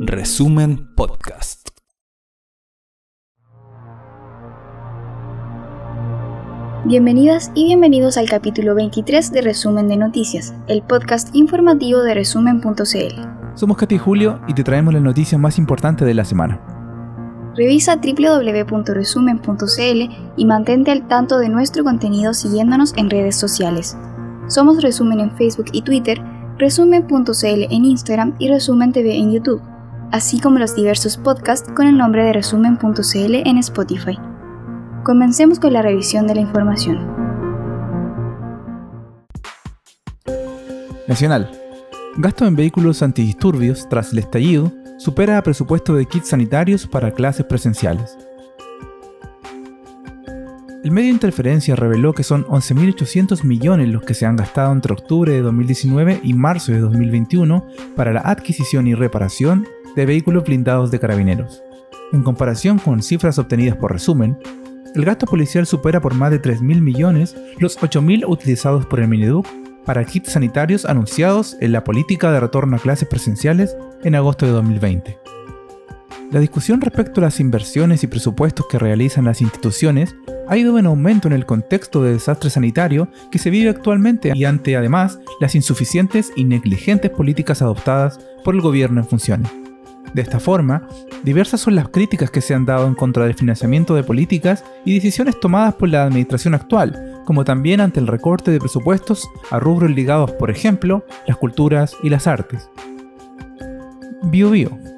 Resumen Podcast. Bienvenidas y bienvenidos al capítulo 23 de Resumen de Noticias, el podcast informativo de resumen.cl. Somos Katy y Julio y te traemos las noticias más importantes de la semana. Revisa www.resumen.cl y mantente al tanto de nuestro contenido siguiéndonos en redes sociales. Somos Resumen en Facebook y Twitter, Resumen.cl en Instagram y Resumen TV en YouTube, así como los diversos podcasts con el nombre de Resumen.cl en Spotify. Comencemos con la revisión de la información. Nacional. Gasto en vehículos antidisturbios tras el estallido supera a presupuesto de kits sanitarios para clases presenciales. El medio Interferencia reveló que son 11.800 millones los que se han gastado entre octubre de 2019 y marzo de 2021 para la adquisición y reparación de vehículos blindados de carabineros. En comparación con cifras obtenidas por resumen, el gasto policial supera por más de 3.000 millones los 8.000 utilizados por el Mineduc para kits sanitarios anunciados en la política de retorno a clases presenciales en agosto de 2020. La discusión respecto a las inversiones y presupuestos que realizan las instituciones ha ido en aumento en el contexto de desastre sanitario que se vive actualmente y ante además las insuficientes y negligentes políticas adoptadas por el gobierno en funciones. De esta forma, diversas son las críticas que se han dado en contra del financiamiento de políticas y decisiones tomadas por la administración actual, como también ante el recorte de presupuestos a rubros ligados, por ejemplo, las culturas y las artes. Bio Bio.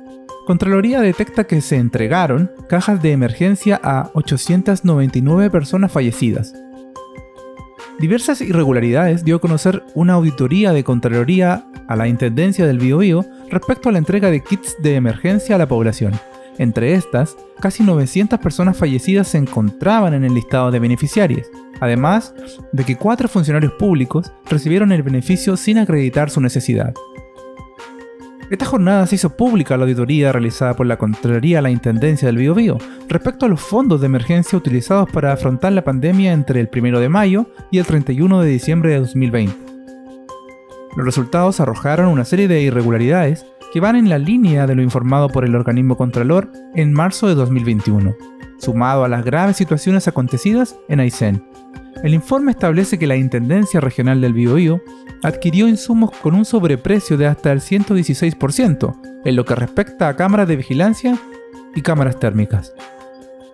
Contraloría detecta que se entregaron cajas de emergencia a 899 personas fallecidas. Diversas irregularidades dio a conocer una auditoría de Contraloría a la Intendencia del Biobío respecto a la entrega de kits de emergencia a la población. Entre estas, casi 900 personas fallecidas se encontraban en el listado de beneficiarios, además de que cuatro funcionarios públicos recibieron el beneficio sin acreditar su necesidad. Esta jornada se hizo pública la auditoría realizada por la Contraloría a la Intendencia del Biobío respecto a los fondos de emergencia utilizados para afrontar la pandemia entre el 1 de mayo y el 31 de diciembre de 2020. Los resultados arrojaron una serie de irregularidades que van en la línea de lo informado por el organismo Contralor en marzo de 2021, sumado a las graves situaciones acontecidas en Aysén. El informe establece que la Intendencia Regional del Biobío adquirió insumos con un sobreprecio de hasta el 116% en lo que respecta a cámaras de vigilancia y cámaras térmicas.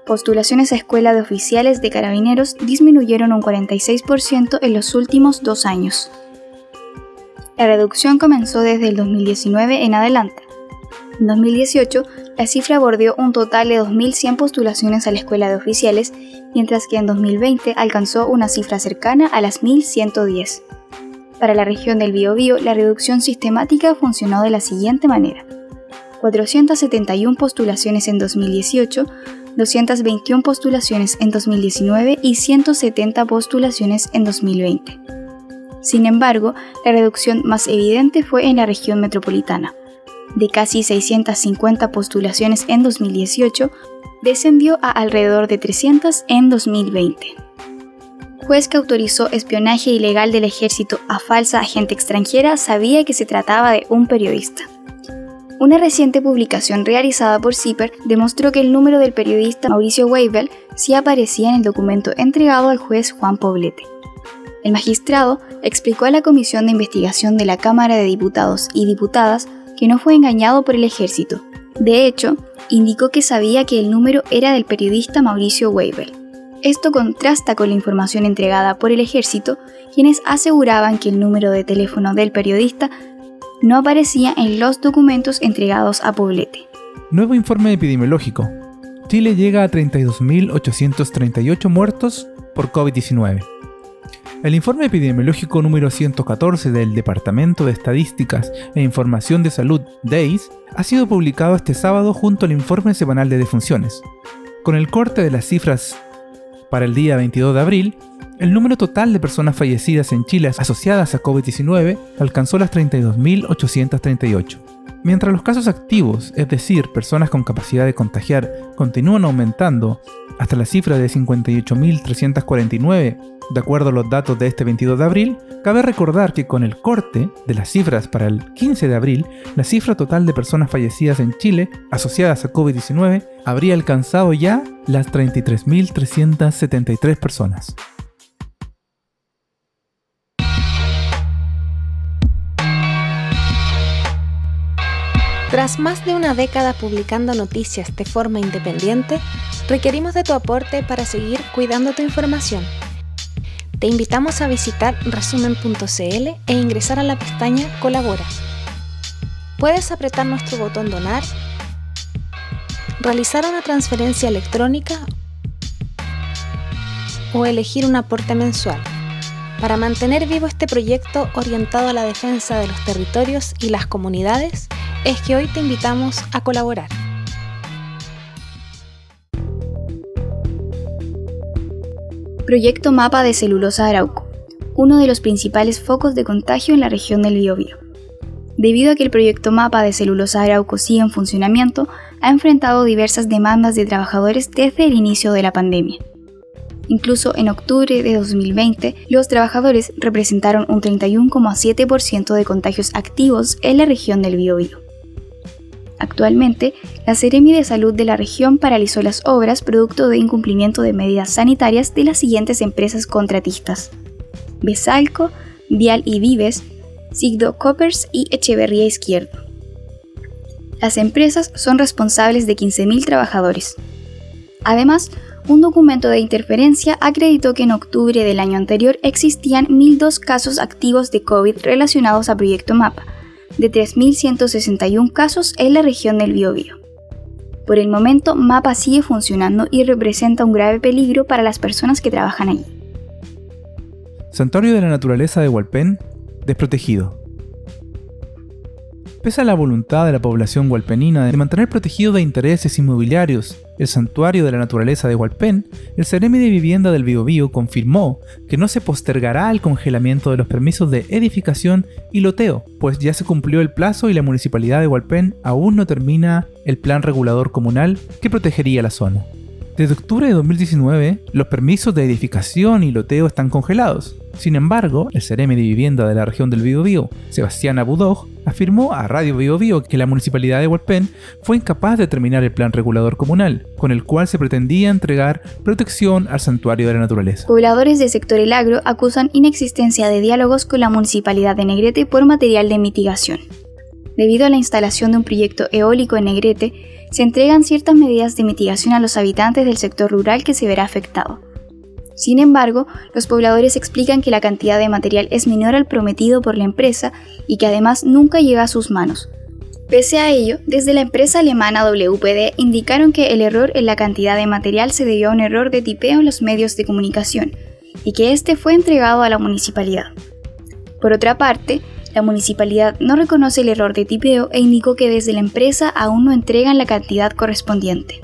Postulaciones a escuela de oficiales de carabineros disminuyeron un 46% en los últimos dos años. La reducción comenzó desde el 2019 en adelante. En 2018, la cifra bordeó un total de 2.100 postulaciones a la escuela de oficiales, mientras que en 2020 alcanzó una cifra cercana a las 1.110. Para la región del Biobío, la reducción sistemática funcionó de la siguiente manera. 471 postulaciones en 2018, 221 postulaciones en 2019 y 170 postulaciones en 2020. Sin embargo, la reducción más evidente fue en la región metropolitana. De casi 650 postulaciones en 2018, descendió a alrededor de 300 en 2020. Juez que autorizó espionaje ilegal del ejército a falsa agente extranjera sabía que se trataba de un periodista. Una reciente publicación realizada por CIPER demostró que el número del periodista Mauricio Weibel sí aparecía en el documento entregado al juez Juan Poblete. El magistrado explicó a la Comisión de Investigación de la Cámara de Diputados y Diputadas que no fue engañado por el ejército. De hecho, indicó que sabía que el número era del periodista Mauricio Weibel. Esto contrasta con la información entregada por el ejército, quienes aseguraban que el número de teléfono del periodista no aparecía en los documentos entregados a Poblete. Nuevo informe epidemiológico. Chile llega a 32.838 muertos por COVID-19. El informe epidemiológico número 114 del Departamento de Estadísticas e Información de Salud, DEIS, ha sido publicado este sábado junto al informe semanal de defunciones. Con el corte de las cifras para el día 22 de abril, el número total de personas fallecidas en Chile asociadas a COVID-19 alcanzó las 32.838. Mientras los casos activos, es decir, personas con capacidad de contagiar, continúan aumentando hasta la cifra de 58.349, de acuerdo a los datos de este 22 de abril, cabe recordar que con el corte de las cifras para el 15 de abril, la cifra total de personas fallecidas en Chile asociadas a COVID-19 habría alcanzado ya las 33.373 personas. Tras más de una década publicando noticias de forma independiente, requerimos de tu aporte para seguir cuidando tu información. Te invitamos a visitar resumen.cl e ingresar a la pestaña Colabora. Puedes apretar nuestro botón Donar, realizar una transferencia electrónica o elegir un aporte mensual para mantener vivo este proyecto orientado a la defensa de los territorios y las comunidades es que hoy te invitamos a colaborar. Proyecto Mapa de Celulosa Arauco, uno de los principales focos de contagio en la región del Biobío. Debido a que el proyecto Mapa de Celulosa Arauco sigue en funcionamiento, ha enfrentado diversas demandas de trabajadores desde el inicio de la pandemia. Incluso en octubre de 2020, los trabajadores representaron un 31,7% de contagios activos en la región del Biobío. Actualmente, la Seremi de Salud de la región paralizó las obras producto de incumplimiento de medidas sanitarias de las siguientes empresas contratistas: Besalco, Vial y Vives, Sigdo Coppers y Echeverría Izquierdo. Las empresas son responsables de 15.000 trabajadores. Además, un documento de interferencia acreditó que en octubre del año anterior existían 1.002 casos activos de COVID relacionados a Proyecto MAPA, de 3.161 casos en la región del Biobío. Por el momento, MAPA sigue funcionando y representa un grave peligro para las personas que trabajan allí. Santuario de la Naturaleza de Hualpén, desprotegido. Pese a la voluntad de la población hualpenina de mantener protegido de intereses inmobiliarios el Santuario de la Naturaleza de Hualpén, el Ceremi de Vivienda del Biobío confirmó que no se postergará el congelamiento de los permisos de edificación y loteo, pues ya se cumplió el plazo y la municipalidad de Hualpén aún no termina el plan regulador comunal que protegería la zona. Desde octubre de 2019, los permisos de edificación y loteo están congelados. Sin embargo, el Ceremi de Vivienda de la región del Biobío, Sebastián Abudog, afirmó a Radio Biobío que la municipalidad de Hualpén fue incapaz de terminar el plan regulador comunal, con el cual se pretendía entregar protección al santuario de la naturaleza. Pobladores del sector El Agro acusan inexistencia de diálogos con la municipalidad de Negrete por material de mitigación. Debido a la instalación de un proyecto eólico en Negrete, se entregan ciertas medidas de mitigación a los habitantes del sector rural que se verá afectado. Sin embargo, los pobladores explican que la cantidad de material es menor al prometido por la empresa y que además nunca llega a sus manos. Pese a ello, desde la empresa alemana WPD indicaron que el error en la cantidad de material se debió a un error de tipeo en los medios de comunicación y que este fue entregado a la municipalidad. Por otra parte, la municipalidad no reconoce el error de tipeo e indicó que desde la empresa aún no entregan la cantidad correspondiente.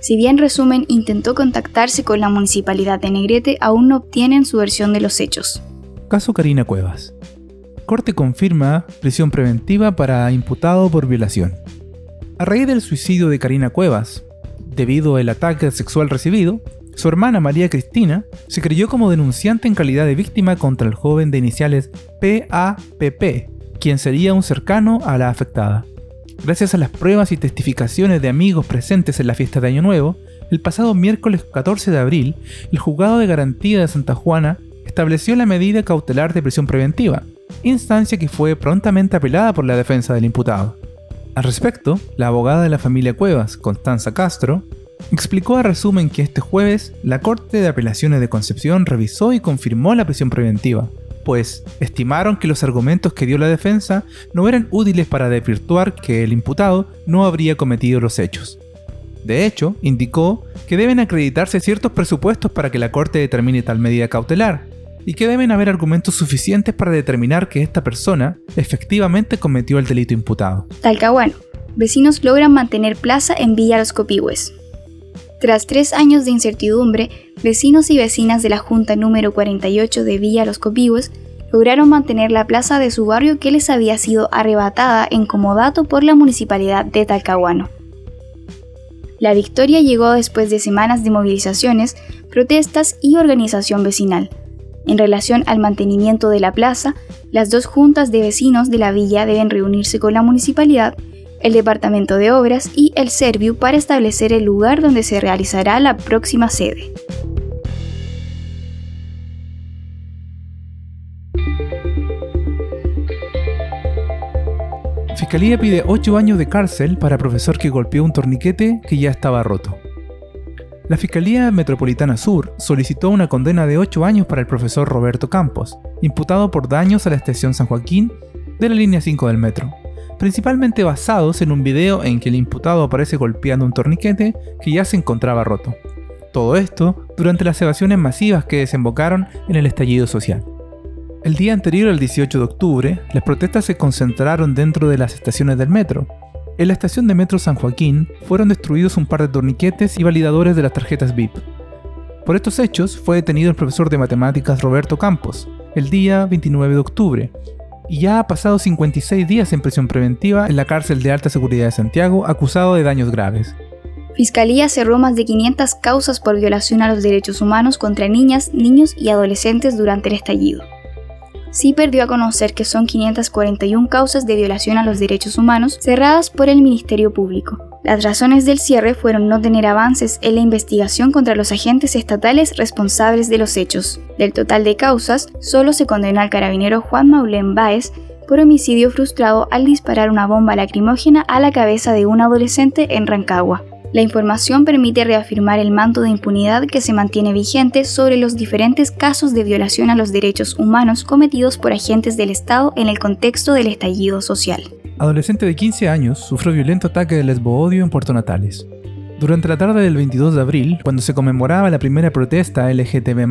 Si bien Resumen intentó contactarse con la municipalidad de Negrete, aún no obtienen su versión de los hechos. Caso Karina Cuevas. Corte confirma prisión preventiva para imputado por violación. A raíz del suicidio de Karina Cuevas, debido al ataque sexual recibido, su hermana María Cristina se creyó como denunciante en calidad de víctima contra el joven de iniciales PAPP, quien sería un cercano a la afectada. Gracias a las pruebas y testificaciones de amigos presentes en la fiesta de Año Nuevo, el pasado miércoles 14 de abril, el juzgado de garantía de Santa Juana estableció la medida cautelar de prisión preventiva, instancia que fue prontamente apelada por la defensa del imputado. Al respecto, la abogada de la familia Cuevas, Constanza Castro, explicó a resumen que este jueves la Corte de Apelaciones de Concepción revisó y confirmó la prisión preventiva, pues estimaron que los argumentos que dio la defensa no eran útiles para desvirtuar que el imputado no habría cometido los hechos. De hecho, indicó que deben acreditarse ciertos presupuestos para que la Corte determine tal medida cautelar, y que deben haber argumentos suficientes para determinar que esta persona efectivamente cometió el delito imputado. Talcahuano. Vecinos logran mantener plaza en Villa Los Copihue. Tras tres años de incertidumbre, vecinos y vecinas de la Junta número 48 de Villa Los Copihue lograron mantener la plaza de su barrio que les había sido arrebatada en comodato por la municipalidad de Talcahuano. La victoria llegó después de semanas de movilizaciones, protestas y organización vecinal. En relación al mantenimiento de la plaza, las dos juntas de vecinos de la villa deben reunirse con la municipalidad, el Departamento de Obras y el Serviu para establecer el lugar donde se realizará la próxima sede. Fiscalía pide 8 años de cárcel para profesor que golpeó un torniquete que ya estaba roto. La Fiscalía Metropolitana Sur solicitó una condena de 8 años para el profesor Roberto Campos, imputado por daños a la estación San Joaquín de la línea 5 del metro, principalmente basados en un video en que el imputado aparece golpeando un torniquete que ya se encontraba roto. Todo esto durante las evasiones masivas que desembocaron en el estallido social. El día anterior al 18 de octubre, las protestas se concentraron dentro de las estaciones del metro. En la estación de metro San Joaquín fueron destruidos un par de torniquetes y validadores de las tarjetas VIP. Por estos hechos fue detenido el profesor de matemáticas Roberto Campos, el día 29 de octubre, y ya ha pasado 56 días en prisión preventiva en la cárcel de alta seguridad de Santiago acusado de daños graves. Fiscalía cerró más de 500 causas por violación a los derechos humanos contra niñas, niños y adolescentes durante el estallido sí perdió a conocer que son 541 causas de violación a los derechos humanos cerradas por el Ministerio Público. Las razones del cierre fueron no tener avances en la investigación contra los agentes estatales responsables de los hechos. Del total de causas, solo se condenó al carabinero Juan Maulén Báez por homicidio frustrado al disparar una bomba lacrimógena a la cabeza de un adolescente en Rancagua. La información permite reafirmar el manto de impunidad que se mantiene vigente sobre los diferentes casos de violación a los derechos humanos cometidos por agentes del Estado en el contexto del estallido social. Adolescente de 15 años sufrió violento ataque de lesboodio en Puerto Natales. Durante la tarde del 22 de abril, cuando se conmemoraba la primera protesta LGTB+,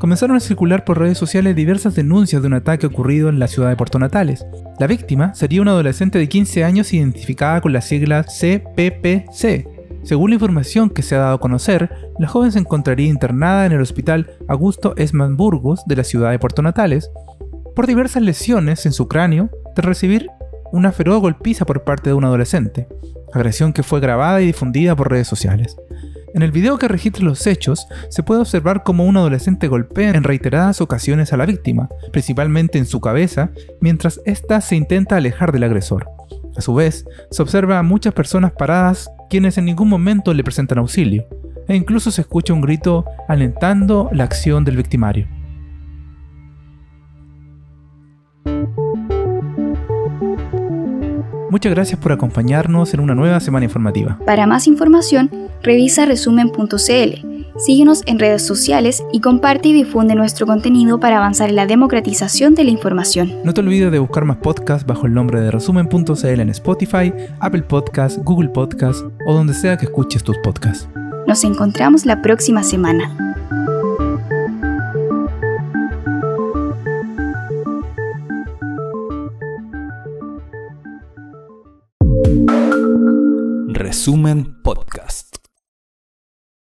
comenzaron a circular por redes sociales diversas denuncias de un ataque ocurrido en la ciudad de Puerto Natales. La víctima sería una adolescente de 15 años identificada con las siglas CPPC, según la información que se ha dado a conocer, la joven se encontraría internada en el hospital Augusto Esman Burgos de la ciudad de Puerto Natales por diversas lesiones en su cráneo tras recibir una feroz golpiza por parte de un adolescente, agresión que fue grabada y difundida por redes sociales. En el video que registra los hechos, se puede observar cómo un adolescente golpea en reiteradas ocasiones a la víctima, principalmente en su cabeza, mientras ésta se intenta alejar del agresor. A su vez, se observa a muchas personas paradas quienes en ningún momento le presentan auxilio, e incluso se escucha un grito alentando la acción del victimario. Muchas gracias por acompañarnos en una nueva semana informativa. Para más información, revisa resumen.cl Síguenos en redes sociales y comparte y difunde nuestro contenido para avanzar en la democratización de la información. No te olvides de buscar más podcasts bajo el nombre de resumen.cl en Spotify, Apple Podcasts, Google Podcasts o donde sea que escuches tus podcasts. Nos encontramos la próxima semana. Resumen Podcast.